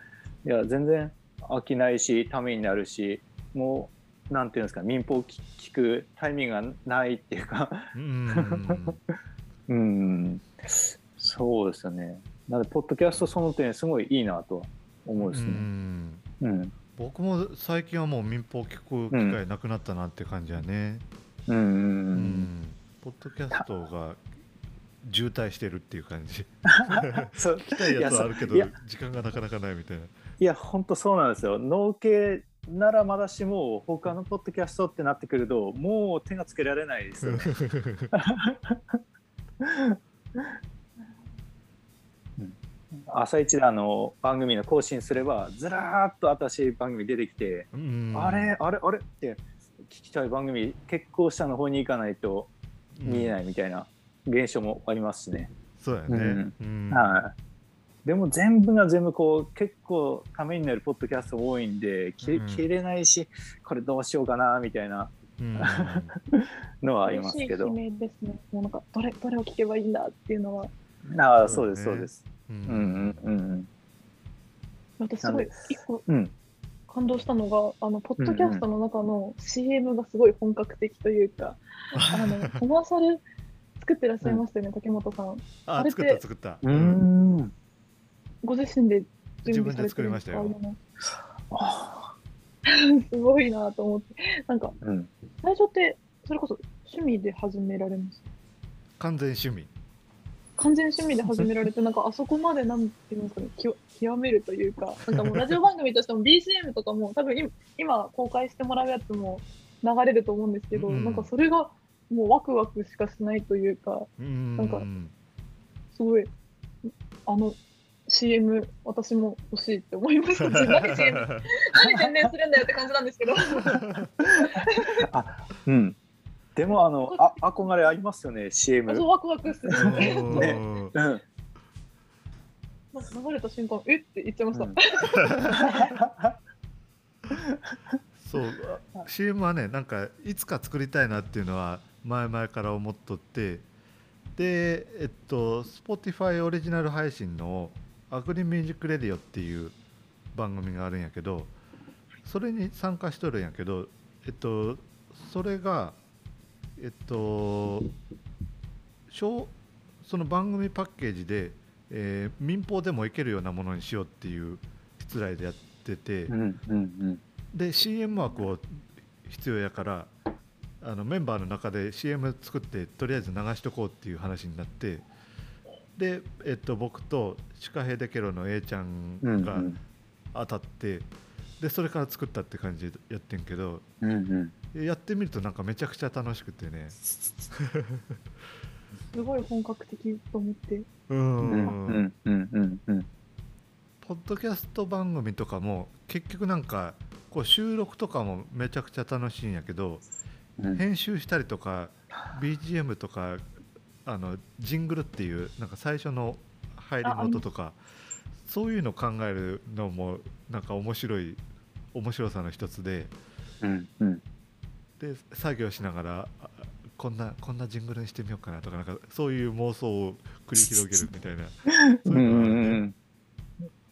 いや全然飽きないしためになるしもうなんていうんですか民放聞聞くタイミングがないっていうか、うんうん、そうですよね。なのでポッドキャストその点すごいいいなとは思うですうね。んうん、僕も最近はもう民放聞く機会なくなったなって感じやね。うん、うん、ポッドキャストが渋滞してるっていう感じ。そう 聞きたいやつはあるけど時間がなかなかないみたいな。いや、本当そうなんですよ。農系ならまだしも、他のポッドキャストってなってくると、もう手がつけられないですよね。朝一であの番組の更新すれば、ずらーっと新しい番組出てきて、うんあれ、あれ、あれ？って聞きたい番組、結構下の方に行かないと見えないみたいな現象もありますしね。そうやね。うんはい。でも全部が全部こう結構ためになるポッドキャスト多いんで切れないし、これどうしようかなみたいな。うん。のはありますけど。嬉しい悲鳴ですね。もうなんかどれどれを聞けばいいんだっていうのは、ああそうですそうです。ううんんうんうん。私すごい一個うん。感動したのが、あのポッドキャストの中の CM がすごい本格的というか、あの コマーシャル作ってらっしゃいましたよね、竹本さん。ああれって作った作った。うーんご自身で自分で作りましたよ。すごいなと思って。なんか、うん。最初って、それこそ趣味で始められます？完全趣味。完全趣味で始められて、なんかあそこまでなんていうんですかね、極極めるというか、なんかもうラジオ番組としても BCM とかも、多分今今公開してもらうやつも流れると思うんですけど、うん。なんかそれがもうワクワクしかしないというか、うん。なんかすごい、あの CM、私も欲しいって思いました。何 CM、何宣伝するんだよって感じなんですけど。うん。でも、あの、あ、憧れありますよね、CM。そうワクワクする。うんうん。流れた瞬間、えって言っちゃいました。うんそうあ CM はねなんかいつか作りたいなっていうのは前々から思っとってでえっと Spotify オリジナル配信の「アグリミュージックレディオ」っていう番組があるんやけどそれに参加しとるんやけどえっとそれがえっと小その番組パッケージで、えー民放でもいけるようなものにしようっていう失礼でやってて、うん。うん。で CM 枠を必要やからあのメンバーの中で CM 作ってとりあえず流しとこうっていう話になってで、えっと、僕とシカヘデケロの A ちゃんうん。が当たって、でそれから作ったって感じでやってんけどうん。うん。やってみるとなんかめちゃくちゃ楽しくてね すごい本格的と思って。うんうん。うん。うん。うん。うん。ポッドキャスト番組とかも結局なんかこう収録とかもめちゃくちゃ楽しいんやけどうん。編集したりとか BGM とかあのジングルっていうなんか最初の入りの音とかそういうの考えるのもなんか面白い面白さの一つでうん。うん。で作業しながらあこんなこんなジングルにしてみようかなとかなんかそういう妄想を繰り広げるみたいな そうういうのがあるねん。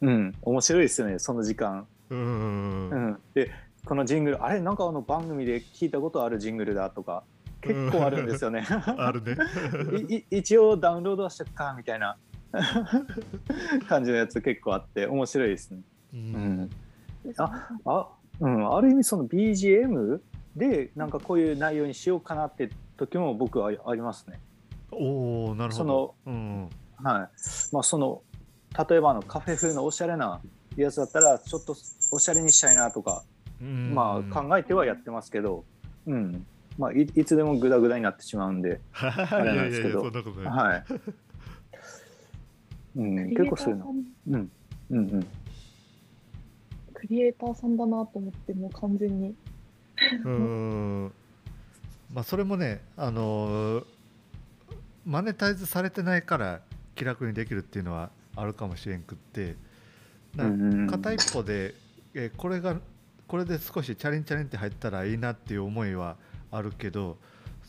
うん。面白いですよね、その時間。うんうんうん。で、このジングル、あれ、なんかあの番組で聞いたことあるジングルだとか。結構あるんですよね。あるね 一応ダウンロードはしとくかみたいな 感じのやつ結構あって面白いですね。ううんん、ああ、うん、ある意味その BGM でなんかこういう内容にしようかなって時も僕はありますね。おおなるほどうんはい。まあその例えばあのカフェ風のおしゃれなやつだったらちょっとおしゃれにしたいなとか、うんまあ考えてはやってますけど、うん。まあいいつでもグダグダになってしまうんで、いやいやいやれなんですけどそんなことないはい。うん、結構そういうの。うん。うんうん。クリエイターさんだなと思って、もう完全に。うーんまあそれもねあのーマネタイズされてないから気楽にできるっていうのはあるかもしれんくって片一方で、えーこれがこれで少しチャリンチャリンって入ったらいいなっていう思いはあるけど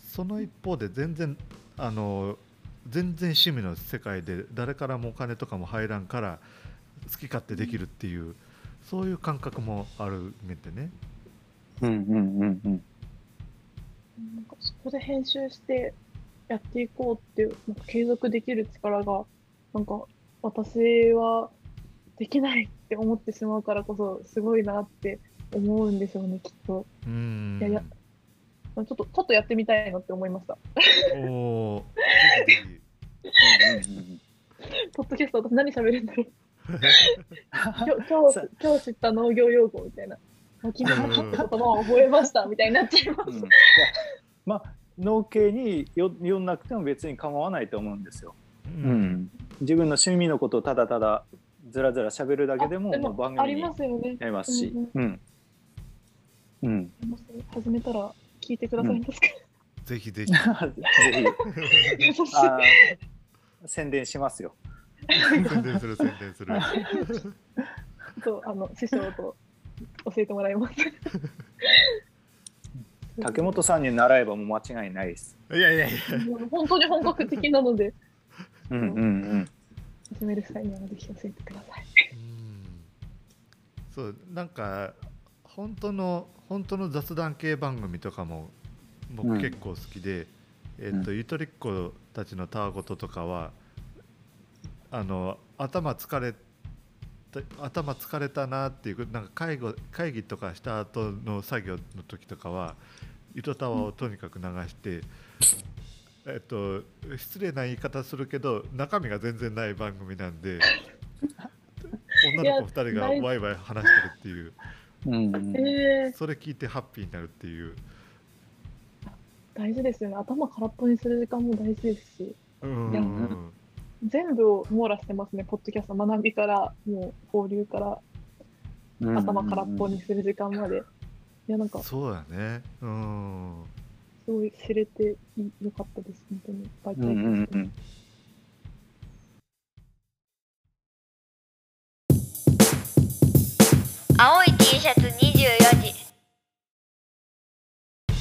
その一方で全然あのー全然趣味の世界で誰からもお金とかも入らんから好き勝手できるっていうそういう感覚もあるめてね。うんうんうんうん。なんかそこで編集してやっていこうっていう、なんか継続できる力が、なんか私はできないって思ってしまうからこそ、すごいなって思うんでしょうね、きっと。うんいやいやちょっと、ちょっとやってみたいなって思いました。おお、ぜひぜうんうんうんポッドキャスト、私何喋るんだろう。ひ。今日今さ日今日知った農業用語みたいな。あ君の言葉を覚えましたみたいになっちゃいます。まあ農系によ読んなくても別に構わないと思うんですよ。ううんん、自分の趣味のことをただただずらずら喋るだけでもあもう番あり組になますよね。りますし、うんうん、ありますね始めたら聞いてくださいますか？ぜひぜひ。ぜひ あー宣伝しますよ。宣伝する宣伝する。そうあの師匠と教えてもらいます。竹本さんに習えばもう間違いないです。いやいやいや。もう本当に本格的なのでうんうんうん始める際にはぜひ教えてください。うんそうなんか本当の本当の雑談系番組とかもうん僕結構好きで、えっとゆとりっ子たちのたわごととかはあの頭疲れで頭疲れたなっていうなんか会議会議とかした後の作業の時とかは糸タワーをとにかく流して、えっと失礼な言い方するけど中身が全然ない番組なんで 女の子2人がワイワイ話してるっていううんえー、それ聞いてハッピーになるっていう、大事ですよね。頭空っぽにする時間も大事ですし、うんいや全部を網羅してますね。ポッドキャスト学びから、もう交流から頭空っぽにする時間まで。いや、なんか、すそうだねうんごい知れていよかったです。本当に。バイトうんうんうん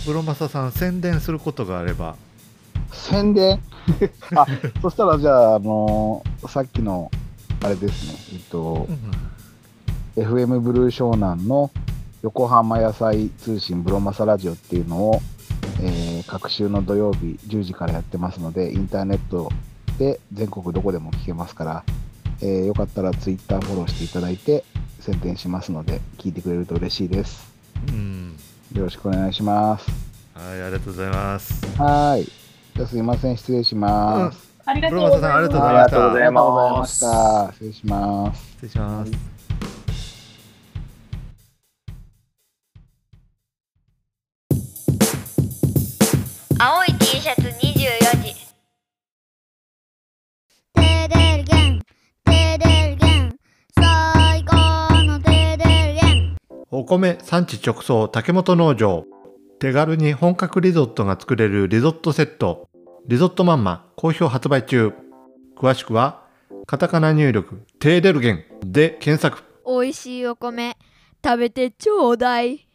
ブロマサさん宣伝することがあれば。宣伝？あそしたらじゃあ、あのーさっきのあれですね、えっと、FM ブルー湘南の横浜野菜通信ブロマサラジオっていうのを、えー各週の土曜日10時からやってますので、インターネットで全国どこでも聞けますから、えーよかったらツイッターフォローしていただいて宣伝しますので、聞いてくれると嬉しいです。うんよろしくお願いします。はいありがとうございますはーい。じゃあすいません、失礼します。ありがとうブロマサさんありがとうございましたありがとうございありがとうございました。失礼します。失礼します、青お米産地直送竹本農場。手軽に本格リゾットが作れるリゾットセット。リゾットマンマ好評発売中。詳しくはカタカナ入力テーデルゲンで検索。美味しいお米食べてちょうだい。